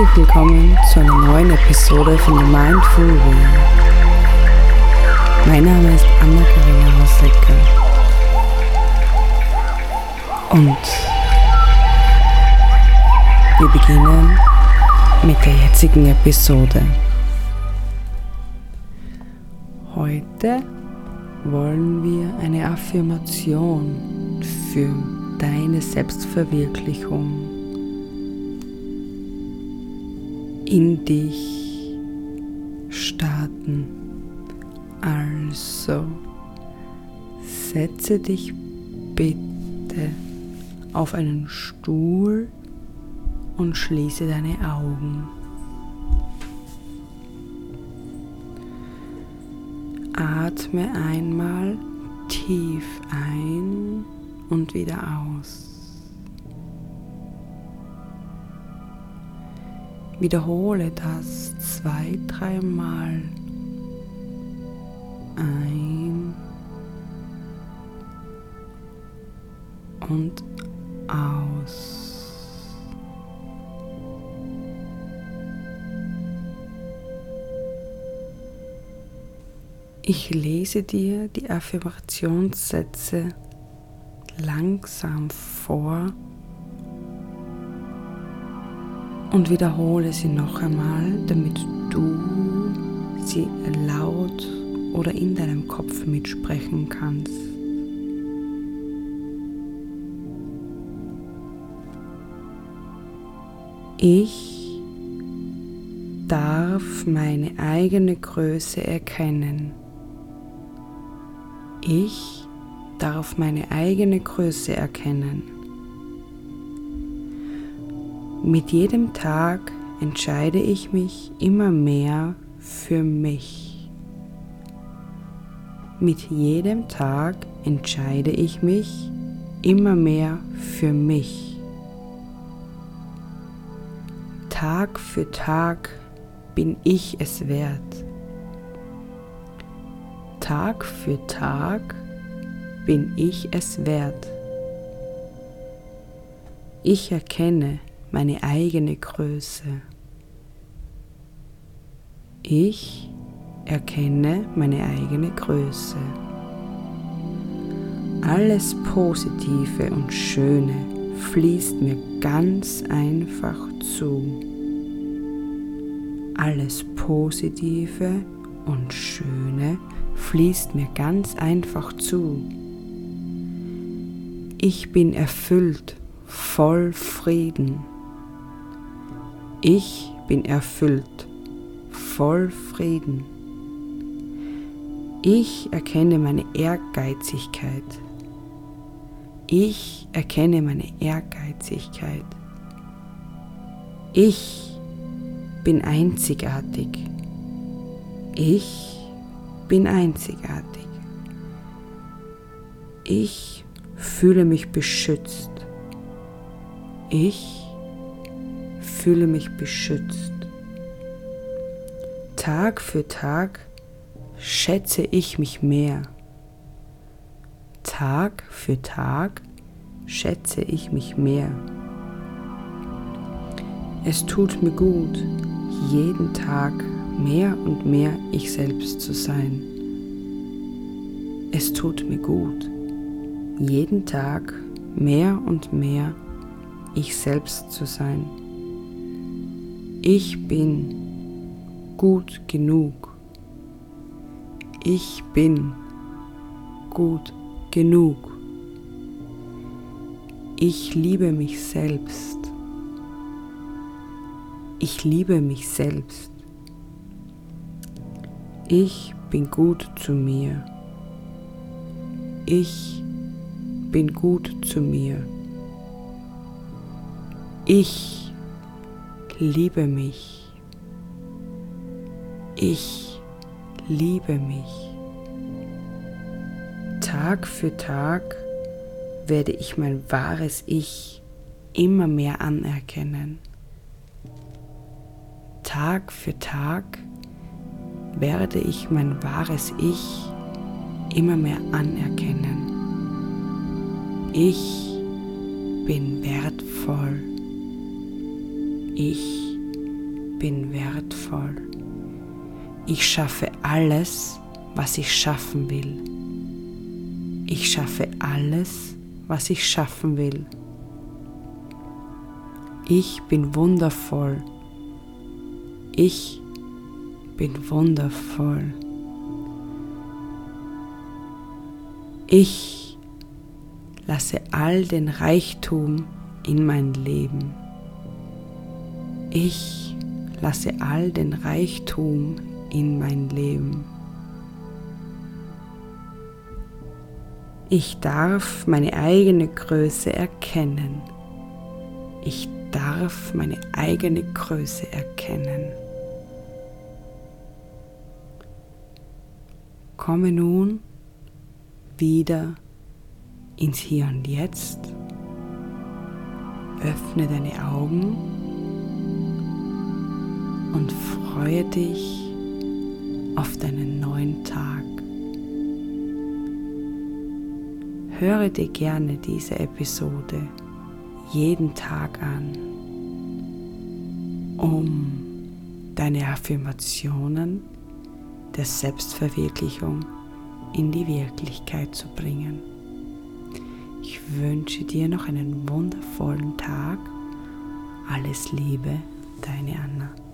Herzlich willkommen zu einer neuen Episode von The Mindful Way. Mein Name ist Anna-Karina Hauslecker und wir beginnen mit der jetzigen Episode. Heute wollen wir eine Affirmation für deine Selbstverwirklichung in dich starten. Also setze dich bitte auf einen Stuhl und schließe deine Augen. Atme einmal tief ein und wieder aus. Wiederhole das zwei, dreimal ein und aus. Ich lese dir die Affirmationssätze langsam vor und wiederhole sie noch einmal, damit du sie laut oder in deinem Kopf mitsprechen kannst. Ich darf meine eigene Größe erkennen. Ich darf meine eigene Größe erkennen. Mit jedem Tag entscheide ich mich immer mehr für mich. Mit jedem Tag entscheide ich mich immer mehr für mich. Tag für Tag bin ich es wert. Tag für Tag bin ich es wert. Ich erkenne meine eigene Größe. Ich erkenne meine eigene Größe. Alles Positive und Schöne fließt mir ganz einfach zu. Alles Positive und Schöne fließt mir ganz einfach zu. Ich bin erfüllt, voll Frieden. Ich bin erfüllt, voll Frieden. Ich erkenne meine Ehrgeizigkeit. Ich erkenne meine Ehrgeizigkeit. Ich bin einzigartig. Ich bin einzigartig. Ich fühle mich beschützt. Ich fühle mich beschützt. Tag für Tag schätze ich mich mehr. Tag für Tag schätze ich mich mehr. Es tut mir gut, jeden Tag mehr und mehr ich selbst zu sein. Es tut mir gut, jeden Tag mehr und mehr ich selbst zu sein. Ich bin gut genug. Ich bin gut genug. Ich liebe mich selbst. Ich liebe mich selbst. Ich bin gut zu mir. Ich bin gut zu mir. Ich liebe mich. Ich liebe mich. Tag für Tag werde ich mein wahres Ich immer mehr anerkennen. Tag für Tag werde ich mein wahres Ich immer mehr anerkennen. Ich bin wertvoll. Ich bin wertvoll. Ich schaffe alles, was ich schaffen will. Ich schaffe alles, was ich schaffen will. Ich bin wundervoll. Ich bin wundervoll. Ich lasse all den Reichtum in mein Leben. Ich lasse all den Reichtum in mein Leben. Ich darf meine eigene Größe erkennen. Ich darf meine eigene Größe erkennen. Komme nun wieder ins Hier und Jetzt. Öffne deine Augen und freue dich auf deinen neuen Tag. Höre dir gerne diese Episode jeden Tag an, um deine Affirmationen der Selbstverwirklichung in die Wirklichkeit zu bringen. Ich wünsche dir noch einen wundervollen Tag. Alles Liebe, deine Anna.